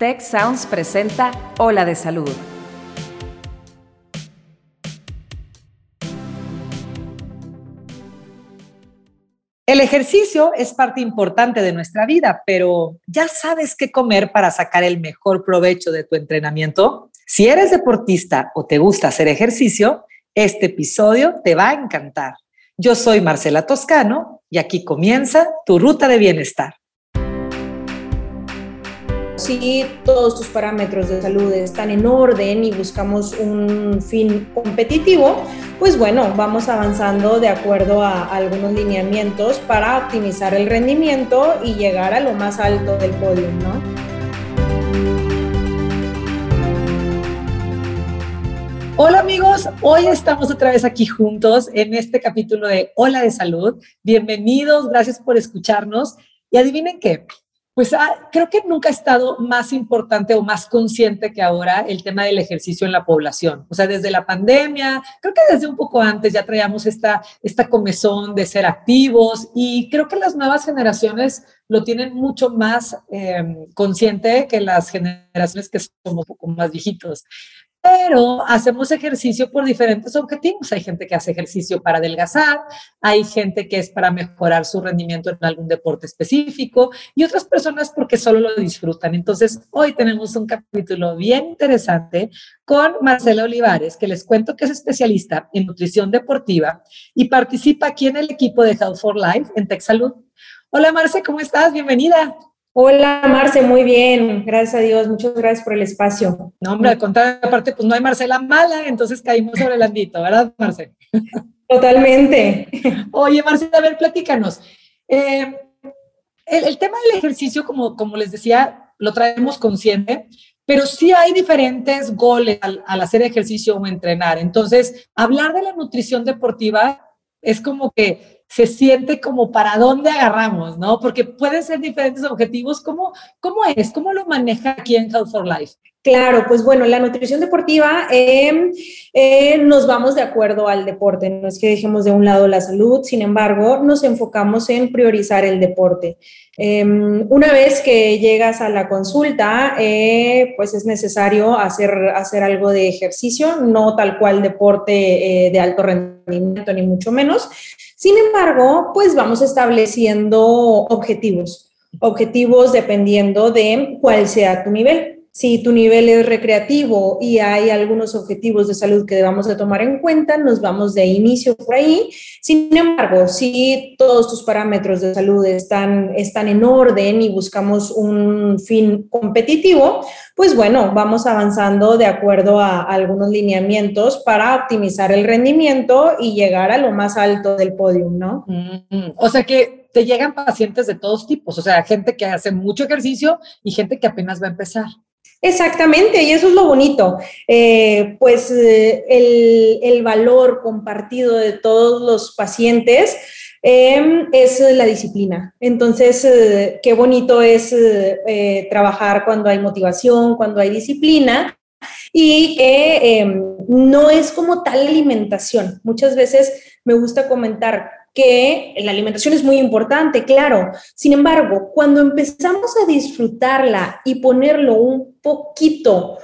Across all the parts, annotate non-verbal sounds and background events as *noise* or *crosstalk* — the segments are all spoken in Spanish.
Tech Sounds presenta Ola de Salud. El ejercicio es parte importante de nuestra vida, pero ¿ya sabes qué comer para sacar el mejor provecho de tu entrenamiento? Si eres deportista o te gusta hacer ejercicio, este episodio te va a encantar. Yo soy Marcela Toscano y aquí comienza tu ruta de bienestar si todos tus parámetros de salud están en orden y buscamos un fin competitivo, pues bueno, vamos avanzando de acuerdo a algunos lineamientos para optimizar el rendimiento y llegar a lo más alto del podio, ¿no? Hola amigos, hoy estamos otra vez aquí juntos en este capítulo de Hola de Salud. Bienvenidos, gracias por escucharnos. Y adivinen qué, pues ah, creo que nunca ha estado más importante o más consciente que ahora el tema del ejercicio en la población. O sea, desde la pandemia, creo que desde un poco antes ya traíamos esta, esta comezón de ser activos y creo que las nuevas generaciones lo tienen mucho más em, consciente que las generaciones que somos un poco más viejitos pero hacemos ejercicio por diferentes objetivos. Hay gente que hace ejercicio para adelgazar, hay gente que es para mejorar su rendimiento en algún deporte específico y otras personas porque solo lo disfrutan. Entonces, hoy tenemos un capítulo bien interesante con Marcela Olivares, que les cuento que es especialista en nutrición deportiva y participa aquí en el equipo de Health for Life en TechSalud. Hola Marce, ¿cómo estás? Bienvenida. Hola, Marce, muy bien, gracias a Dios, muchas gracias por el espacio. No, hombre, al contrario, aparte, pues no hay Marcela mala, entonces caímos sobre el andito, ¿verdad, Marce? Totalmente. Oye, Marcela, a ver, platícanos. Eh, el, tema del ejercicio, como, como les decía, lo traemos consciente, pero sí hay diferentes goles al, al hacer ejercicio o entrenar. Entonces, hablar de la nutrición deportiva es como que se siente como para dónde agarramos, ¿no? Porque pueden ser diferentes objetivos. ¿Cómo, cómo es? ¿Cómo lo maneja aquí en Health for Life? Claro, pues bueno, la nutrición deportiva em, eh, nos vamos de acuerdo al deporte, no es que dejemos de un lado la salud, sin embargo, nos enfocamos en priorizar el deporte. Em, una vez que llegas a la consulta, eh, pues es necesario hacer, hacer algo de ejercicio, no tal cual deporte eh, de alto rendimiento, ni mucho menos, sin embargo, pues vamos estableciendo objetivos, objetivos dependiendo de cuál sea tu nivel si tu nivel es recreativo y hay algunos objetivos de salud que debamos de tomar en cuenta, nos vamos de inicio por ahí. Sin embargo, si todos tus parámetros de salud están, están en orden y buscamos un fin competitivo, pues bueno, vamos avanzando de acuerdo a, algunos lineamientos para optimizar el rendimiento y llegar a lo más alto del podio, ¿no? Mm, o sea que te llegan pacientes de todos tipos, o sea, gente que hace mucho ejercicio y gente que apenas va a empezar. Exactamente, y eso es lo bonito. Eh, pues eh, el, valor compartido de todos los pacientes em, es la disciplina. Entonces, eh, qué bonito es trabajar cuando hay motivación, cuando hay disciplina y que em, no es como tal alimentación. Muchas veces me gusta comentar, que la alimentación es muy importante, claro. Sin embargo, cuando empezamos a disfrutarla y ponerlo un poquito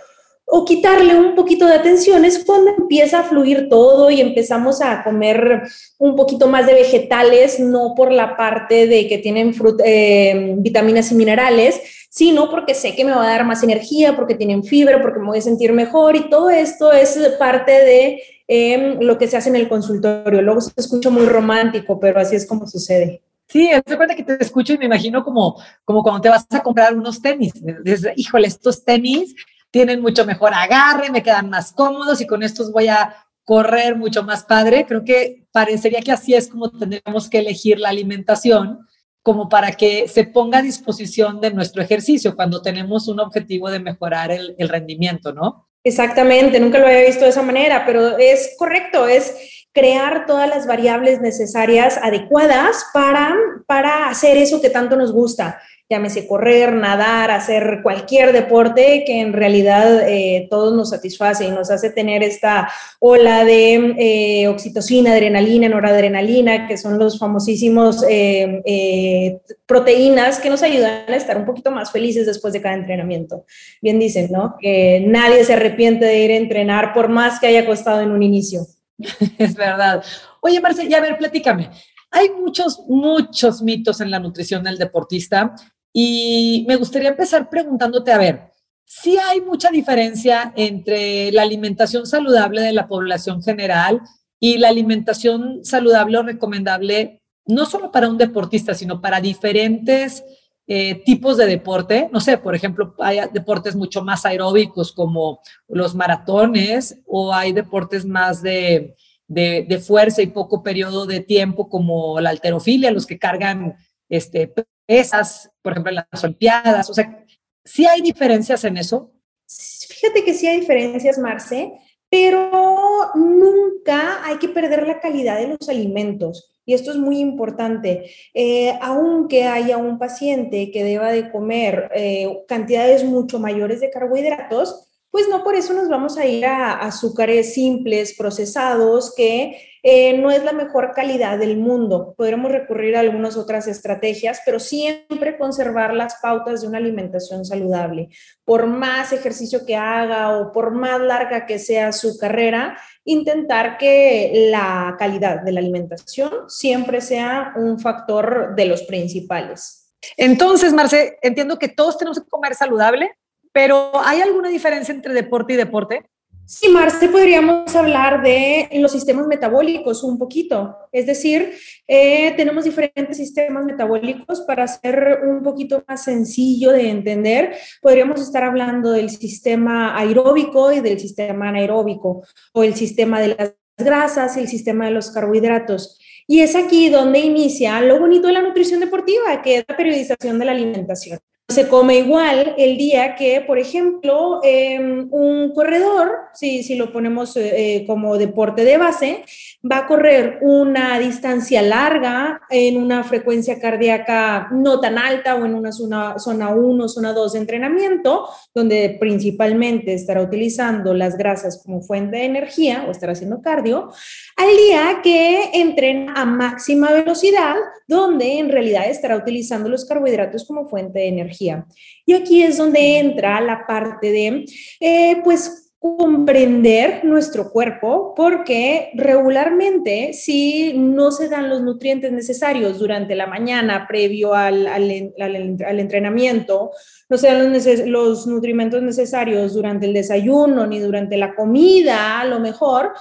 o quitarle un poquito de atención es cuando empieza a fluir todo y empezamos a comer un poquito más de vegetales, no por la parte de que tienen eh, vitaminas y minerales, sino porque sé que me va a dar más energía, porque tienen fibra, porque me voy a sentir mejor y todo esto es parte de Em, lo que se hace en el consultorio. Luego se escucha muy romántico, pero así es como sucede. Sí, de cuenta que te escucho y me imagino como, como cuando te vas a comprar unos tenis. Dices, híjole, estos tenis tienen mucho mejor agarre, me quedan más cómodos y con estos voy a correr mucho más padre. Creo que parecería que así es como tendríamos que elegir la alimentación como para que se ponga a disposición de nuestro ejercicio cuando tenemos un objetivo de mejorar el, el rendimiento, ¿no? Exactamente, nunca lo había visto de esa manera, pero es correcto, es crear todas las variables necesarias, adecuadas para, para hacer eso que tanto nos gusta llámese correr, nadar, hacer cualquier deporte que en realidad eh, todos nos satisface y nos hace tener esta ola de eh, oxitocina, adrenalina, noradrenalina, que son los famosísimos eh, proteínas que nos ayudan a estar un poquito más felices después de cada entrenamiento. Bien dicen, ¿no? Que nadie se arrepiente de ir a entrenar por más que haya costado en un inicio. *laughs* Es verdad. Oye, Marcela, ya a ver, platícame. Hay muchos, muchos mitos en la nutrición del deportista y me gustaría empezar preguntándote, a ver, si hay mucha diferencia entre la alimentación saludable de la población general y la alimentación saludable o recomendable, no solo para un deportista, sino para diferentes eh, tipos de deporte. No sé, por ejemplo, hay deportes mucho más aeróbicos como los maratones o hay deportes más de, de, fuerza y poco periodo de tiempo como la alterofilia, los que cargan este, esas, por ejemplo, las Olimpiadas? O sea, ¿sí hay diferencias en eso? Fíjate que sí hay diferencias, Marce, pero nunca hay que perder la calidad de los alimentos. Y esto es muy importante. Eh, aunque haya un paciente que deba de comer eh, cantidades mucho mayores de carbohidratos, pues no por eso nos vamos a ir a azúcares simples, procesados, que eh, no es la mejor calidad del mundo. Podremos recurrir a algunas otras estrategias, pero siempre conservar las pautas de una alimentación saludable. Por más ejercicio que haga o por más larga que sea su carrera, intentar que la calidad de la alimentación siempre sea un factor de los principales. Entonces, Marce, entiendo que todos tenemos que comer saludable, pero ¿hay alguna diferencia entre deporte y deporte? Sí, Marce, podríamos hablar de los sistemas metabólicos un poquito. Es decir, eh, tenemos diferentes sistemas metabólicos para hacer un poquito más sencillo de entender. Podríamos estar hablando del sistema aeróbico y del sistema anaeróbico, o el sistema de las grasas y el sistema de los carbohidratos. Y es aquí donde inicia lo bonito de la nutrición deportiva, que es la periodización de la alimentación se come igual el día que, por ejemplo, em, un corredor, si, si lo ponemos eh, eh, como deporte de base, va a correr una distancia larga en una frecuencia cardíaca no tan alta o en una zona, zona 1, zona 2 de entrenamiento, donde principalmente estará utilizando las grasas como fuente de energía o estará haciendo cardio, al día que entrena a máxima velocidad, donde en realidad estará utilizando los carbohidratos como fuente de energía. Y aquí es donde entra la parte de, eh, pues, comprender nuestro cuerpo porque regularmente si no se dan los nutrientes necesarios durante la mañana previo al, al, entrenamiento, no se dan los, los nutrimentos necesarios durante el desayuno ni durante la comida, a lo mejor,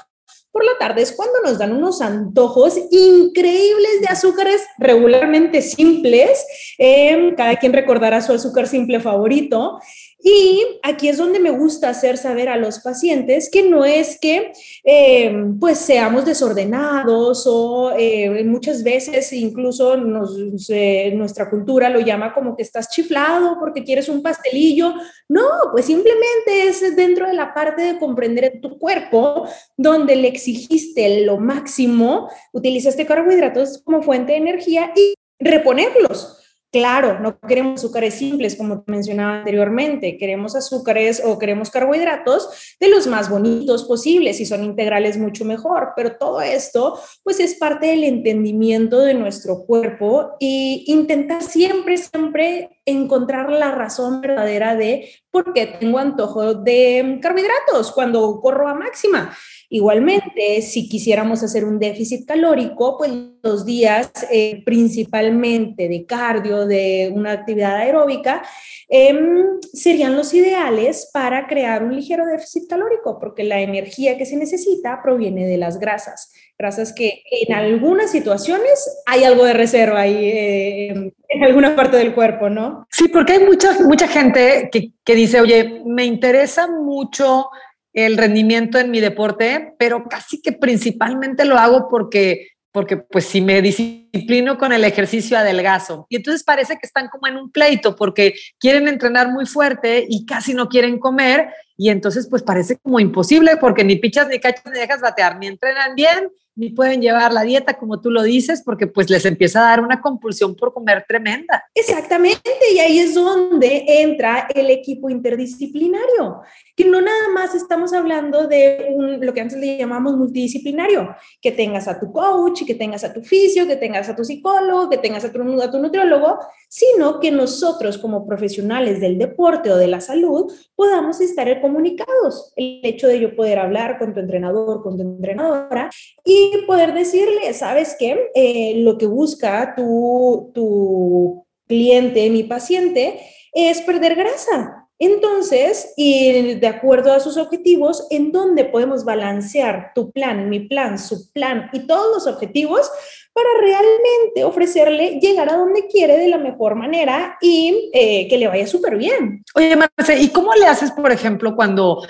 por la tarde es cuando nos dan unos antojos increíbles de azúcares regularmente simples. Em, cada quien recordará su azúcar simple favorito. Y aquí es donde me gusta hacer saber a los pacientes que no es que em, pues seamos desordenados o eh, muchas veces incluso nuestra cultura lo llama como que estás chiflado porque quieres un pastelillo. No, pues simplemente es dentro de la parte de comprender tu cuerpo donde le exigiste lo máximo, utilizaste carbohidratos como fuente de energía y reponerlos. Claro, no queremos azúcares simples, como mencionaba anteriormente, queremos azúcares o queremos carbohidratos de los más bonitos posibles, y son integrales mucho mejor, pero todo esto pues es parte del entendimiento de nuestro cuerpo y intentar siempre, siempre encontrar la razón verdadera de por qué tengo antojo de carbohidratos cuando corro a máxima. Igualmente, si quisiéramos hacer un déficit calórico, pues los días eh, principalmente de cardio, de una actividad aeróbica, em, serían los ideales para crear un ligero déficit calórico, porque la energía que se necesita proviene de las grasas. Grasas que en algunas situaciones hay algo de reserva ahí eh, en alguna parte del cuerpo, ¿no? Sí, porque hay mucha, mucha gente que, que dice, oye, me interesa mucho el rendimiento en mi deporte, pero casi que principalmente lo hago porque, porque pues si me disciplino con el ejercicio adelgazo. Y entonces parece que están como en un pleito porque quieren entrenar muy fuerte y casi no quieren comer y entonces pues parece como imposible porque ni pichas ni cachas ni dejas batear, ni entrenan bien ni pueden llevar la dieta como tú lo dices, porque pues les empieza a dar una compulsión por comer tremenda. Exactamente, y ahí es donde entra el equipo interdisciplinario, que no nada más estamos hablando de lo que antes le llamamos multidisciplinario, que tengas a tu coach, que tengas a tu fisio, que tengas a tu psicólogo, que tengas a tu, a tu nutriólogo, sino que nosotros como profesionales del deporte o de la salud podamos estar comunicados. El hecho de yo poder hablar con tu entrenador, con tu entrenadora y poder decirle, ¿sabes qué? Eh, lo que busca tu, tu cliente, mi paciente, es perder grasa. Entonces, y de acuerdo a sus objetivos, ¿en dónde podemos balancear tu plan, mi plan, su plan y todos los objetivos para realmente ofrecerle llegar a donde quiere de la mejor manera y eh, que le vaya súper bien? Oye, Marce, ¿y cómo le haces, por ejemplo, cuando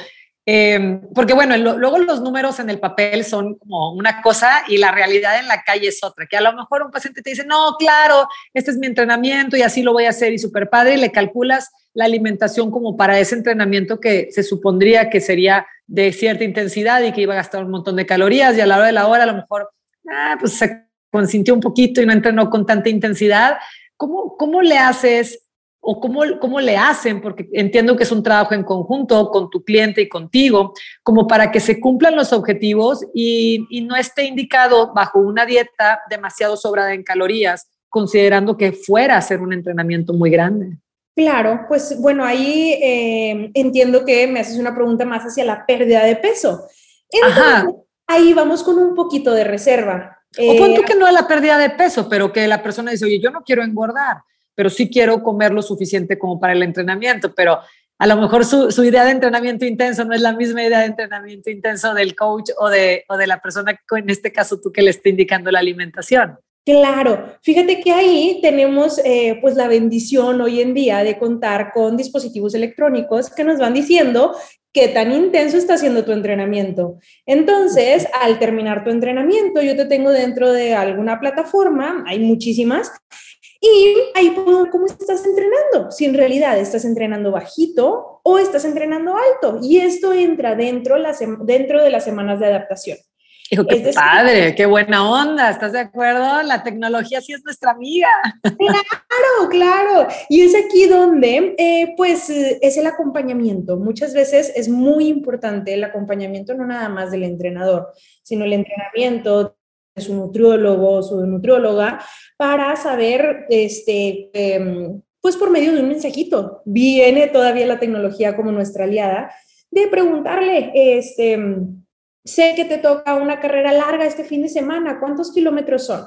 eh, porque bueno, luego los números en el papel son como una cosa y la realidad en la calle es otra, que a lo mejor un paciente te dice, no, claro, este es mi entrenamiento y así lo voy a hacer y súper padre y le calculas la alimentación como para ese entrenamiento que se supondría que sería de cierta intensidad y que iba a gastar un montón de calorías y a la hora de la hora a lo mejor ah, pues se consintió un poquito y no entrenó con tanta intensidad. ¿Cómo, cómo le haces? O cómo, cómo le hacen, porque entiendo que es un trabajo en conjunto con tu cliente y contigo, como para que se cumplan los objetivos y, y no esté indicado bajo una dieta demasiado sobrada en calorías, considerando que fuera a ser un entrenamiento muy grande. Claro, pues bueno, ahí eh, entiendo que me haces una pregunta más hacia la pérdida de peso. Ajá. ahí vamos con un poquito de reserva. O eh, que no es la pérdida de peso, pero que la persona dice, oye, yo no quiero engordar pero sí quiero comer lo suficiente como para el entrenamiento, pero a lo mejor su, idea de entrenamiento intenso no es la misma idea de entrenamiento intenso del coach o de, o de la persona, en este caso tú que le esté indicando la alimentación. Claro, fíjate que ahí tenemos eh, pues la bendición hoy en día de contar con dispositivos electrónicos que nos van diciendo qué tan intenso está siendo tu entrenamiento. Entonces, al terminar tu entrenamiento, yo te tengo dentro de alguna plataforma, hay muchísimas, y ahí puedo cómo estás entrenando, si en realidad estás entrenando bajito o estás entrenando alto. Y esto entra dentro, dentro de las semanas de adaptación. Hijo, qué padre, qué buena onda, ¿estás de acuerdo? La tecnología sí es nuestra amiga. Claro, claro. Y es aquí donde, eh, pues, es el acompañamiento. Muchas veces es muy importante el acompañamiento, no nada más del entrenador, sino el entrenamiento su nutriólogo, su nutrióloga, para saber, este, em, pues por medio de un mensajito, viene todavía la tecnología como nuestra aliada, de preguntarle, este, sé que te toca una carrera larga este fin de semana, ¿cuántos kilómetros son?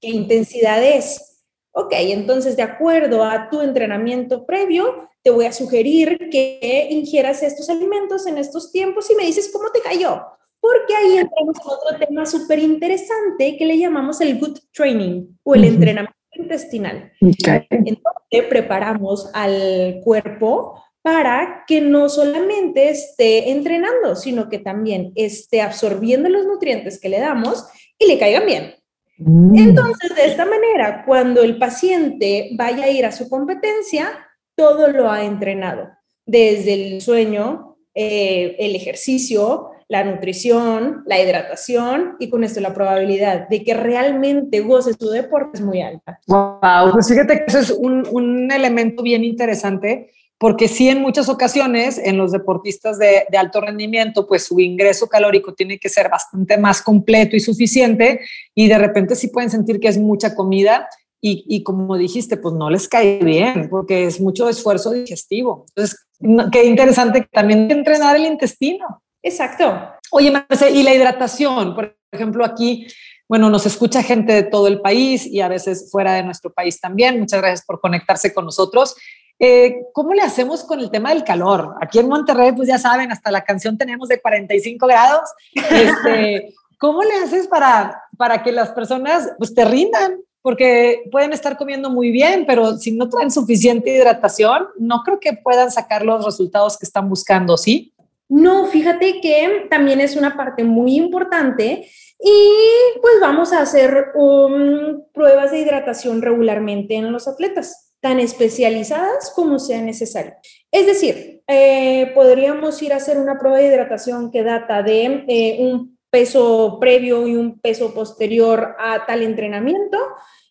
¿Qué intensidad es? Ok, entonces de acuerdo a tu entrenamiento previo, te voy a sugerir que ingieras estos alimentos en estos tiempos y me dices cómo te cayó porque ahí entramos en otro tema súper interesante que le llamamos el good training o el entrenamiento intestinal. Entonces preparamos al cuerpo para que no solamente esté entrenando, sino que también esté absorbiendo los nutrientes que le damos y le caigan bien. Mm. Entonces, de esta manera, cuando el paciente vaya a ir a su competencia, todo lo ha entrenado, desde el sueño, eh, el ejercicio, la nutrición, la hidratación y con esto la probabilidad de que realmente goce su deporte es muy alta. Wow, pues fíjate que eso es un, un elemento bien interesante porque sí en muchas ocasiones en los deportistas de, de, alto rendimiento, pues su ingreso calórico tiene que ser bastante más completo y suficiente y de repente sí pueden sentir que es mucha comida y, y como dijiste, pues no les cae bien porque es mucho esfuerzo digestivo. Entonces, qué interesante también entrenar el intestino. Exacto. Oye, Marce, y la hidratación, por ejemplo, aquí, bueno, nos escucha gente de todo el país y a veces fuera de nuestro país también. Muchas gracias por conectarse con nosotros. Eh, ¿Cómo le hacemos con el tema del calor? Aquí en Monterrey, pues ya saben, hasta la canción tenemos de 45 grados. Este, *laughs* ¿Cómo le haces para, para que las personas pues, te rindan? Porque pueden estar comiendo muy bien, pero si no traen suficiente hidratación, no creo que puedan sacar los resultados que están buscando, ¿sí? No, fíjate que también es una parte muy importante y pues vamos a hacer um, pruebas de hidratación regularmente en los atletas, tan especializadas como sea necesario. Es decir, eh, podríamos ir a hacer una prueba de hidratación que data de eh, un peso previo y un peso posterior a tal entrenamiento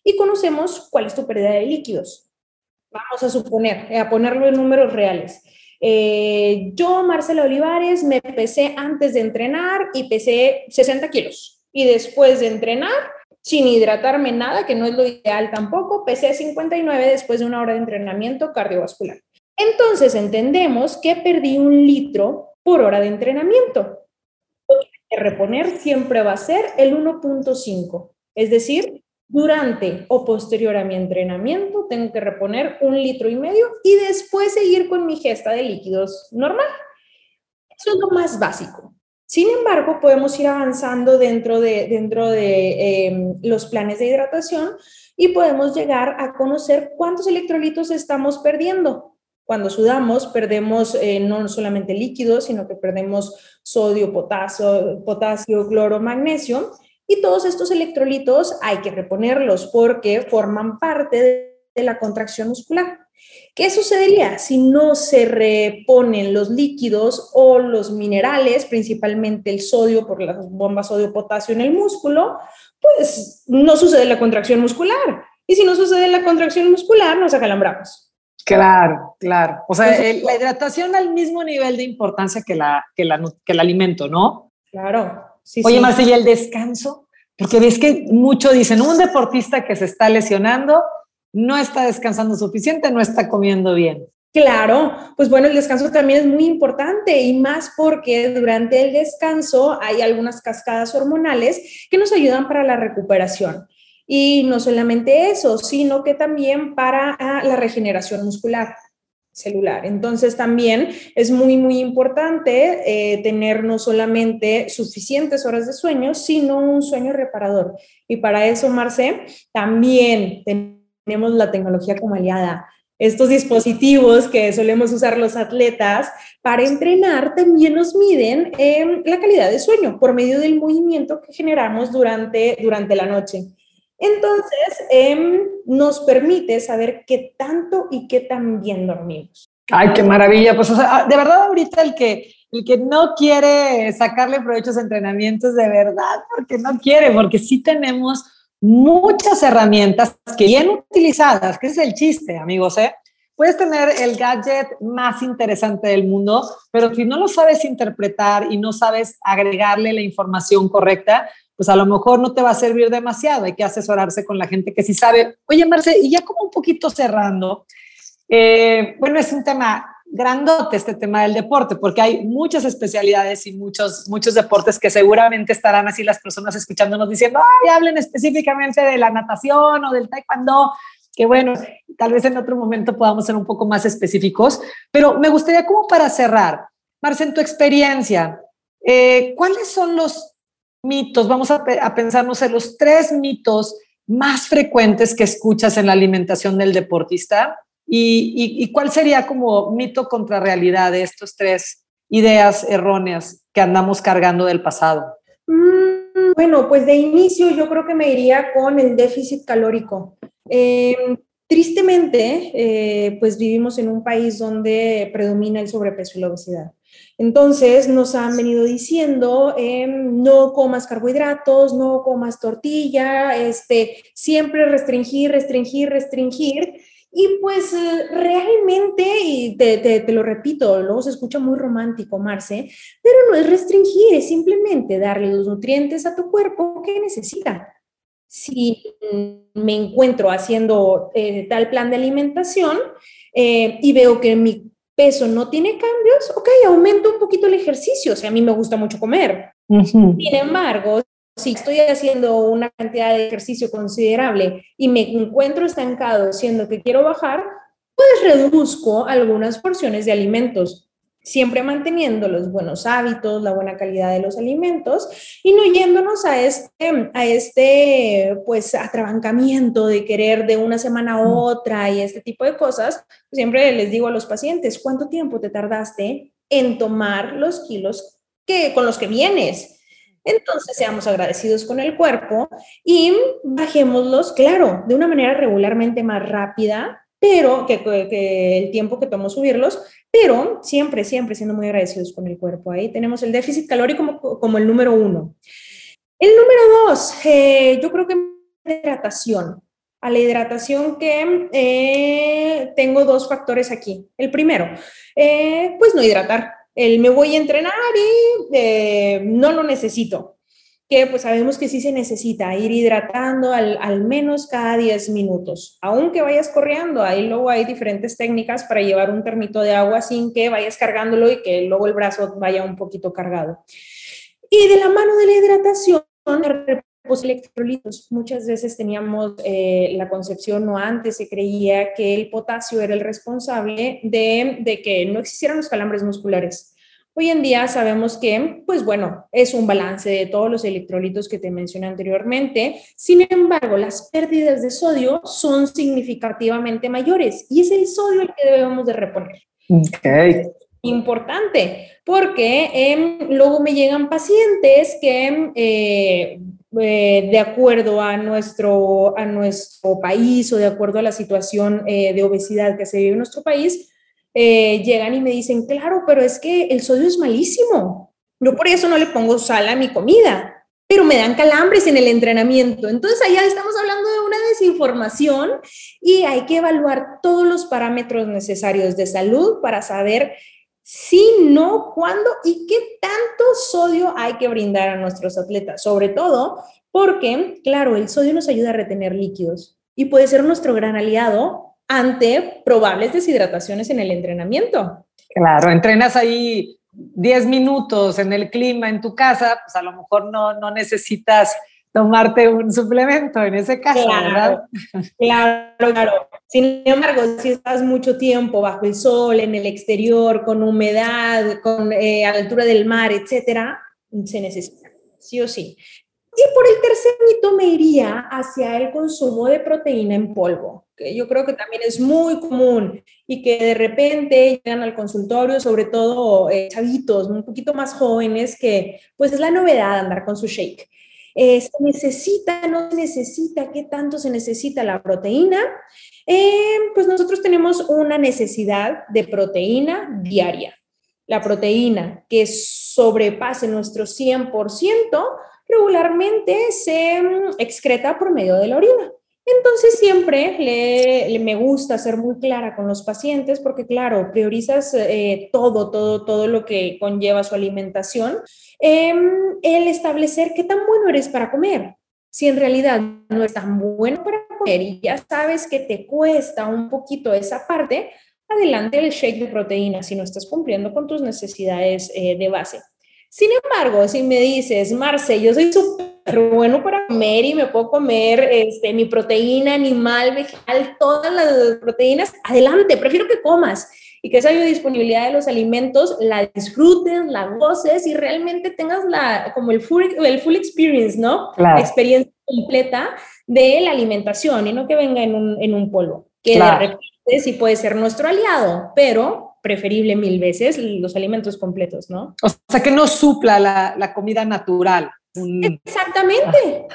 y conocemos cuál es tu pérdida de líquidos. Vamos a suponer, a ponerlo en números reales. Eh, yo, Marcela Olivares, me pesé antes de entrenar y pesé 60 kilos. Y después de entrenar, sin hidratarme nada, que no es lo ideal tampoco, pesé 59 después de una hora de entrenamiento cardiovascular. Entonces entendemos que perdí un litro por hora de entrenamiento. Lo que reponer siempre va a ser el 1.5, es decir, durante o posterior a mi entrenamiento tengo que reponer un litro y medio y después seguir con mi gesta de líquidos normal. Eso es lo más básico. Sin embargo, podemos ir avanzando dentro de, dentro de em, los planes de hidratación y podemos llegar a conocer cuántos electrolitos estamos perdiendo. Cuando sudamos, perdemos eh, no solamente líquidos, sino que perdemos sodio, potasio, potasio, cloro, magnesio. Y todos estos electrolitos hay que reponerlos porque forman parte de la contracción muscular. ¿Qué sucedería si no se reponen los líquidos o los minerales, principalmente el sodio por las bombas sodio-potasio en el músculo? Pues no sucede la contracción muscular. Y si no sucede la contracción muscular, nos acalambramos. Claro, claro. O sea, la hidratación al mismo nivel de importancia que, la, que, la, que el alimento, ¿no? Claro. Sí, Oye, sí. ¿y el descanso? Porque ves que mucho dicen, un deportista que se está lesionando no está descansando suficiente, no está comiendo bien. Claro, pues bueno, el descanso también es muy importante y más porque durante el descanso hay algunas cascadas hormonales que nos ayudan para la recuperación. Y no solamente eso, sino que también para ah, la regeneración muscular celular. Entonces también es muy, muy importante eh, tener no solamente suficientes horas de sueño, sino un sueño reparador. Y para eso, Marce, también tenemos la tecnología como aliada. Estos dispositivos que solemos usar los atletas para entrenar también nos miden eh, la calidad de sueño por medio del movimiento que generamos durante, durante la noche. Entonces, em, nos permite saber qué tanto y qué tan bien dormimos. Ay, qué maravilla. Pues, de verdad, ahorita el que, el que no quiere sacarle provecho a entrenamientos, de verdad, porque no quiere, porque sí tenemos muchas herramientas que bien utilizadas, que es el chiste, amigos, ¿eh? Puedes tener el gadget más interesante del mundo, pero si no lo sabes interpretar y no sabes agregarle la información correcta, pues a lo mejor no te va a servir demasiado. Hay que asesorarse con la gente que sí sabe. Oye, Marce, y ya como un poquito cerrando, eh, bueno, es un tema grandote este tema del deporte, porque hay muchas especialidades y muchos, muchos deportes que seguramente estarán así las personas escuchándonos diciendo, ay, hablen específicamente de la natación o del taekwondo, que bueno, tal vez en otro momento podamos ser un poco más específicos, pero me gustaría como para cerrar, Marce, en tu experiencia, eh, ¿cuáles son los mitos, vamos a, pensarnos en los tres mitos más frecuentes que escuchas en la alimentación del deportista y, cuál sería como mito contra realidad de estos tres ideas erróneas que andamos cargando del pasado. Mm, bueno, pues de inicio yo creo que me iría con el déficit calórico. Em, tristemente, eh, pues vivimos en un país donde predomina el sobrepeso y la obesidad. Entonces nos han venido diciendo, em, no comas carbohidratos, no comas tortilla, este, siempre restringir, restringir, restringir. Y pues eh, realmente, y te, lo repito, luego se escucha muy romántico, Marce, pero no es restringir, es simplemente darle los nutrientes a tu cuerpo que necesita. Si me encuentro haciendo eh, tal plan de alimentación eh, y veo que mi peso no tiene cambios, ok, aumento un poquito el ejercicio, o sea, a mí me gusta mucho comer. Sin embargo, si estoy haciendo una cantidad de ejercicio considerable y me encuentro estancado siendo que quiero bajar, pues reduzco algunas porciones de alimentos siempre manteniendo los buenos hábitos, la buena calidad de los alimentos y no yéndonos a este, a este pues atrabancamiento de querer de una semana a otra y este tipo de cosas. Siempre les digo a los pacientes, ¿cuánto tiempo te tardaste en tomar los kilos que, con los que vienes? Entonces, seamos agradecidos con el cuerpo y bajémoslos, claro, de una manera regularmente más rápida, pero que, el tiempo que tomó subirlos, pero siempre, siempre siendo muy agradecidos con el cuerpo. Ahí tenemos el déficit calórico como, como el número uno. El número dos, eh, yo creo que hidratación. A la hidratación que eh, tengo dos factores aquí. El primero, eh, pues no hidratar. El me voy a entrenar y no lo necesito que pues sabemos que sí se necesita ir hidratando al, al, menos cada 10 minutos. Aunque vayas corriendo, ahí luego hay diferentes técnicas para llevar un termito de agua sin que vayas cargándolo y que luego el brazo vaya un poquito cargado. Y de la mano de la hidratación, los electrolitos. Muchas veces teníamos eh, la concepción o antes se creía que el potasio era el responsable de, de que no existieran los calambres musculares. Hoy en día sabemos que, pues bueno, es un balance de todos los electrolitos que te mencioné anteriormente. Sin embargo, las pérdidas de sodio son significativamente mayores y es el sodio el que debemos de reponer. Okay. Importante, porque eh, luego me llegan pacientes que eh, eh, de acuerdo a nuestro, a nuestro país o de acuerdo a la situación eh, de obesidad que se vive en nuestro país, eh, llegan y me dicen, claro, pero es que el sodio es malísimo. Yo por eso no le pongo sal a mi comida, pero me dan calambres en el entrenamiento. Entonces allá estamos hablando de una desinformación y hay que evaluar todos los parámetros necesarios de salud para saber si, no, cuándo y qué tanto sodio hay que brindar a nuestros atletas, sobre todo porque, claro, el sodio nos ayuda a retener líquidos y puede ser nuestro gran aliado ante probables deshidrataciones en el entrenamiento. Claro, entrenas ahí 10 minutos en el clima en tu casa, pues a lo mejor no, no necesitas tomarte un suplemento en ese caso, claro, ¿verdad? Claro, claro. Sin embargo, si estás mucho tiempo bajo el sol, en el exterior, con humedad, con eh, altura del mar, etcétera, se necesita, sí o sí. Y por el tercer mito me iría hacia el consumo de proteína en polvo, que yo creo que también es muy común y que de repente llegan al consultorio, sobre todo eh, chavitos, un poquito más jóvenes, que pues es la novedad andar con su shake. Eh, ¿Se necesita, no se necesita? ¿Qué tanto se necesita la proteína? Eh, pues nosotros tenemos una necesidad de proteína diaria. La proteína que sobrepase nuestro 100%, regularmente se mm, excreta por medio de la orina. Entonces siempre le, me gusta ser muy clara con los pacientes porque claro, priorizas eh, todo, todo, todo lo que conlleva su alimentación. Em, el establecer qué tan bueno eres para comer. Si en realidad no es tan bueno para comer y ya sabes que te cuesta un poquito esa parte, adelante el shake de proteína si no estás cumpliendo con tus necesidades eh, de base. Sin embargo, si me dices, Marce, yo soy súper bueno para comer y me puedo comer este, mi proteína animal, vegetal, todas las proteínas, adelante, prefiero que comas y que esa biodisponibilidad de los alimentos la disfrutes, la goces y realmente tengas la, como el full, el full experience, ¿no? La experiencia completa de la alimentación y no que venga en un, en un polvo, que de repente sí puede ser nuestro aliado, pero preferible mil veces los alimentos completos, ¿no? O sea, que no supla la, la comida natural. Exactamente.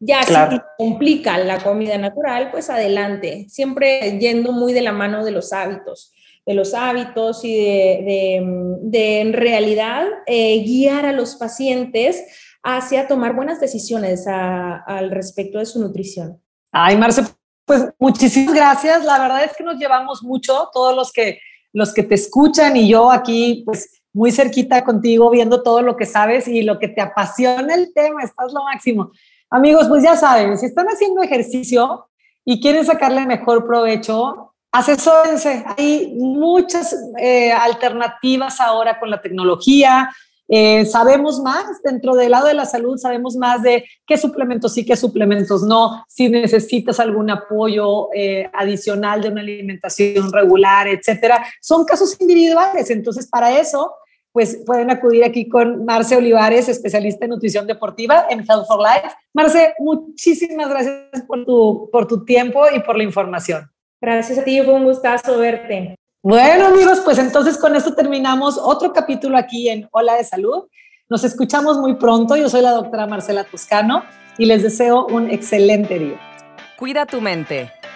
Ya si si complica la comida natural, pues adelante, siempre yendo muy de la mano de los hábitos, de los hábitos y de, de, de en realidad eh, guiar a los pacientes hacia tomar buenas decisiones a, al respecto de su nutrición. Ay, Marce, pues muchísimas gracias. La verdad es que nos llevamos mucho, todos los que los que te escuchan y yo aquí, pues muy cerquita contigo, viendo todo lo que sabes y lo que te apasiona el tema, estás lo máximo. Amigos, pues ya saben, si están haciendo ejercicio y quieren sacarle mejor provecho, asesórense. Hay muchas eh, alternativas ahora con la tecnología, eh, sabemos más dentro del lado de la salud, sabemos más de qué suplementos sí, qué suplementos no, si necesitas algún apoyo eh, adicional de una alimentación regular, etcétera. Son casos individuales, entonces para eso pues pueden acudir aquí con Marce Olivares, especialista en nutrición deportiva en Health for Life. Marce, muchísimas gracias por tu, por tu tiempo y por la información. Gracias a ti, fue un gustazo verte. Bueno, amigos, pues entonces con esto terminamos otro capítulo aquí en Hola de Salud. Nos escuchamos muy pronto. Yo soy la doctora Marcela Toscano y les deseo un excelente día. Cuida tu mente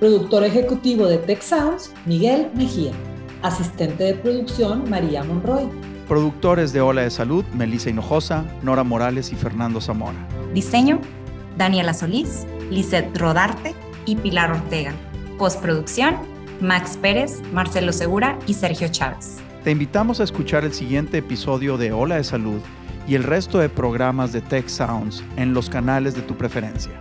Productor ejecutivo de Tech Sounds, Miguel Mejía. Asistente de producción, María Monroy. Productores de Ola de Salud, Melissa Hinojosa, Nora Morales y Fernando Zamora. Diseño, Daniela Solís, Lizeth Rodarte y Pilar Ortega. Postproducción, Max Pérez, Marcelo Segura y Sergio Chávez. Te invitamos a escuchar el siguiente episodio de Ola de Salud y el resto de programas de Tech Sounds en los canales de tu preferencia.